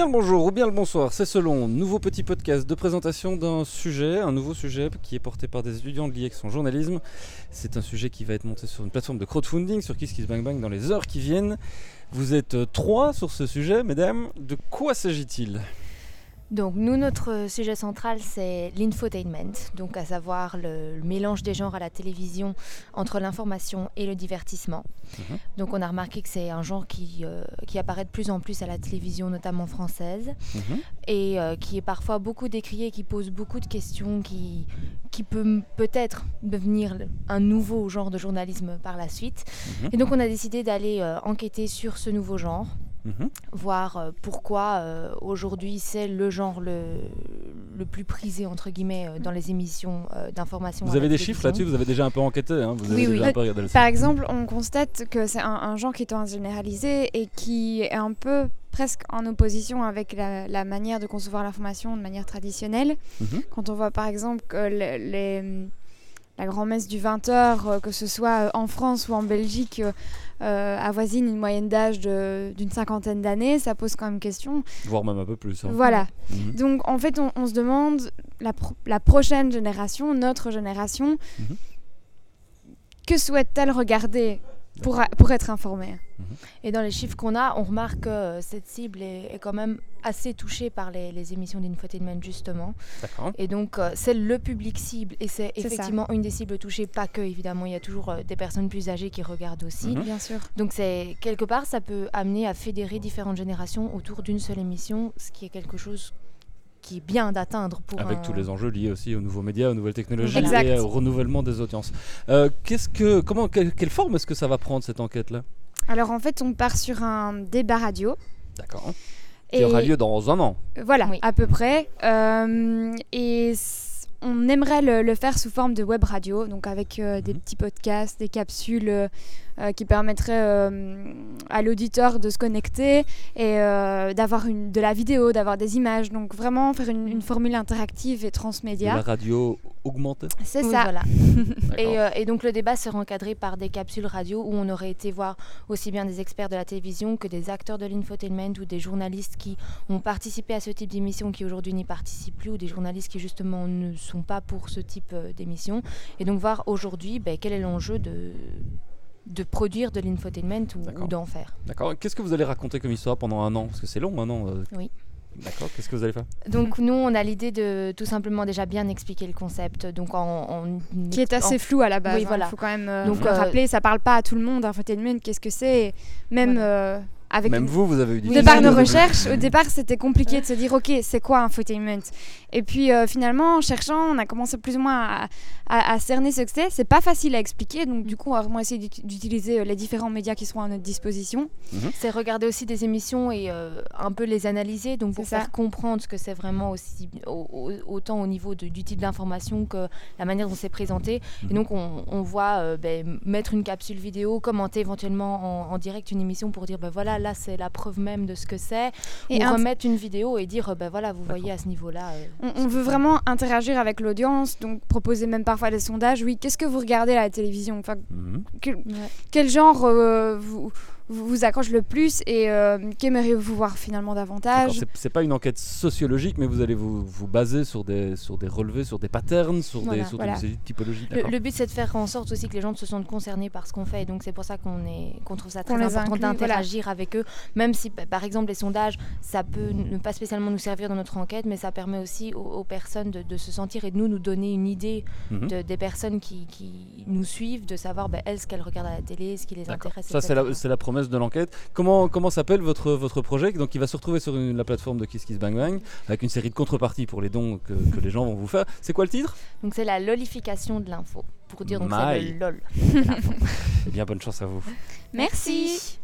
Bien le bonjour ou bien le bonsoir, c'est selon. Nouveau petit podcast de présentation d'un sujet, un nouveau sujet qui est porté par des étudiants de l'IEX en journalisme. C'est un sujet qui va être monté sur une plateforme de crowdfunding sur KissKissBangBang dans les heures qui viennent. Vous êtes euh, trois sur ce sujet, mesdames. De quoi s'agit-il? Donc nous, notre sujet central, c'est l'infotainment, donc à savoir le, le, mélange des genres à la télévision entre l'information et le divertissement. Mhm. Donc on a remarqué que c'est un genre qui, euh, qui apparaît de plus en plus à la télévision, notamment française, Mhm. et euh, qui est parfois beaucoup décrié, qui pose beaucoup de questions, qui, qui peut peut-être devenir un nouveau genre de journalisme par la suite. Mhm. Et donc on a décidé d'aller euh, enquêter sur ce nouveau genre Mhm. voir euh, pourquoi euh, aujourd'hui c'est le genre le, le plus prisé entre guillemets euh, dans les émissions euh, d'information. Vous avez des chiffres là-dessus Vous avez déjà un peu enquêté hein Vous avez Oui, déjà oui. un peu regardé le Par exemple, on constate que c'est un, un genre qui est tendance généralisé et qui est un peu presque en opposition avec la, la manière de concevoir l'information de manière traditionnelle. Mhm. Quand on voit par exemple que le- les- la grand-messe du 20h, que ce soit euh, en France ou en Belgique, euh, euh, avoisine une moyenne d'âge d'une cinquantaine d'années, ça pose quand même question. Voire même un peu plus. hein. Voilà. Mhm. Donc en fait, on, on se demande, la, pro- la prochaine génération, notre génération, Mhm. que souhaite-t-elle regarder? Pour, pour être informée Et dans les chiffres qu'on a, on remarque que euh, cette cible est, est quand même assez touchée par les, les émissions d'infotainment justement. D'accord. Et donc euh, c'est le public cible et c'est ça. effectivement une des cibles touchées, pas que évidemment, il y a toujours euh, des personnes plus âgées qui regardent aussi. Mhm. Bien sûr. Donc c'est quelque part ça peut amener à fédérer différentes générations autour d'une seule émission, ce qui est quelque chose qui est bien d'atteindre pour Avec un- tous les enjeux liés aussi aux nouveaux médias, aux nouvelles technologies Exact. et au renouvellement des audiences. Euh, qu'est-ce que, comment, quelle, quelle forme est-ce que ça va prendre cette enquête-là? Alors en fait, on part sur un débat radio. D'accord. Qui aura lieu dans un an. Voilà, Oui. à peu près. Euh, et on aimerait le, le faire sous forme de web radio, donc avec euh, des Mhm. petits podcasts, des capsules euh, euh, qui permettraient euh, à l'auditeur de se connecter et d'avoir de la vidéo, d'avoir des images. Donc vraiment faire une, une formule interactive et De la transmédia. radio augmentée. C'est Oui, ça. voilà. D'accord. Et, euh, et donc le débat sera encadré par des capsules radio où on aurait été voir aussi bien des experts de la télévision que des acteurs de l'infotainment ou des journalistes qui ont participé à ce type d'émission qui aujourd'hui n'y participent plus ou des journalistes qui justement ne sont pas pour ce type euh, d'émission. Et donc voir aujourd'hui ben, quel est l'enjeu de, de produire de l'infotainment ou d'en faire. D'accord. Qu'est-ce que vous allez raconter comme histoire pendant un an? Parce que c'est long, un an. euh. Oui. D'accord. Qu'est-ce que vous allez faire? Donc nous, on a l'idée de tout simplement déjà bien expliquer le concept. Donc en, en- Qui est assez en- flou à la base. Oui, Il voilà. faut quand même euh, Donc, euh, rappeler, ça parle pas à tout le monde. Infotainment, qu'est-ce que c'est? Même euh, avec Même vous, vous avez eu des de par nos recherches, au départ, c'était compliqué de se dire, ok, c'est quoi infotainment? Et puis euh, finalement, en cherchant, on a commencé plus ou moins à, à- à cerner ce que c'est. C'est pas facile à expliquer, donc du coup, on va vraiment essayer d'ut- d'utiliser euh, les différents médias qui seront à notre disposition. C'est regarder aussi des émissions et euh, un peu les analyser, donc pour ça. faire comprendre ce que c'est vraiment aussi, au- au- autant au niveau de- du type d'information que la manière dont c'est présenté. Mhm. Et donc on, on voit euh, ben, mettre une capsule vidéo, commenter éventuellement en, en direct une émission pour dire ben voilà, là c'est la preuve même de ce que c'est, Et ou remettre une vidéo et dire ben voilà, vous voyez à ce niveau-là. euh, on, veut vraiment interagir avec l'audience, donc proposer même parfois des sondages. Oui, qu'est-ce que vous regardez à la télévision? Enfin, Mhm. quel, quel genre euh, vous, vous, vous accroche le plus et euh, qu'aimeriez-vous voir finalement davantage C'est pas une enquête sociologique, mais vous allez vous, vous baser sur des, sur des relevés, sur des patterns, sur Voilà, des, sur voilà. des typologies. Le, but c'est de faire en sorte aussi que les gens se sentent concernés par ce qu'on fait et donc c'est pour ça qu'on est qu'on trouve ça très important inclut, voilà. d'interagir avec eux même si par exemple les sondages ça peut ne pas spécialement nous servir dans notre enquête mais ça permet aussi aux, aux personnes de, de se sentir et de nous nous donner une idée Mhm. de- des personnes qui, qui nous suivent de savoir ben, elles ce qu'elles regardent à la télé ce qui les intéresse Ça, c'est la, la promesse de l'enquête. Comment, comment s'appelle votre, votre projet? Donc, il va se retrouver sur une- la plateforme de Kiss Kiss Bang Bang, avec une série de contreparties pour les dons que, que les gens vont vous faire. C'est quoi le titre? Donc c'est la lolification de l'info pour dire donc c'est le lol Eh bien, bonne chance à vous. Merci.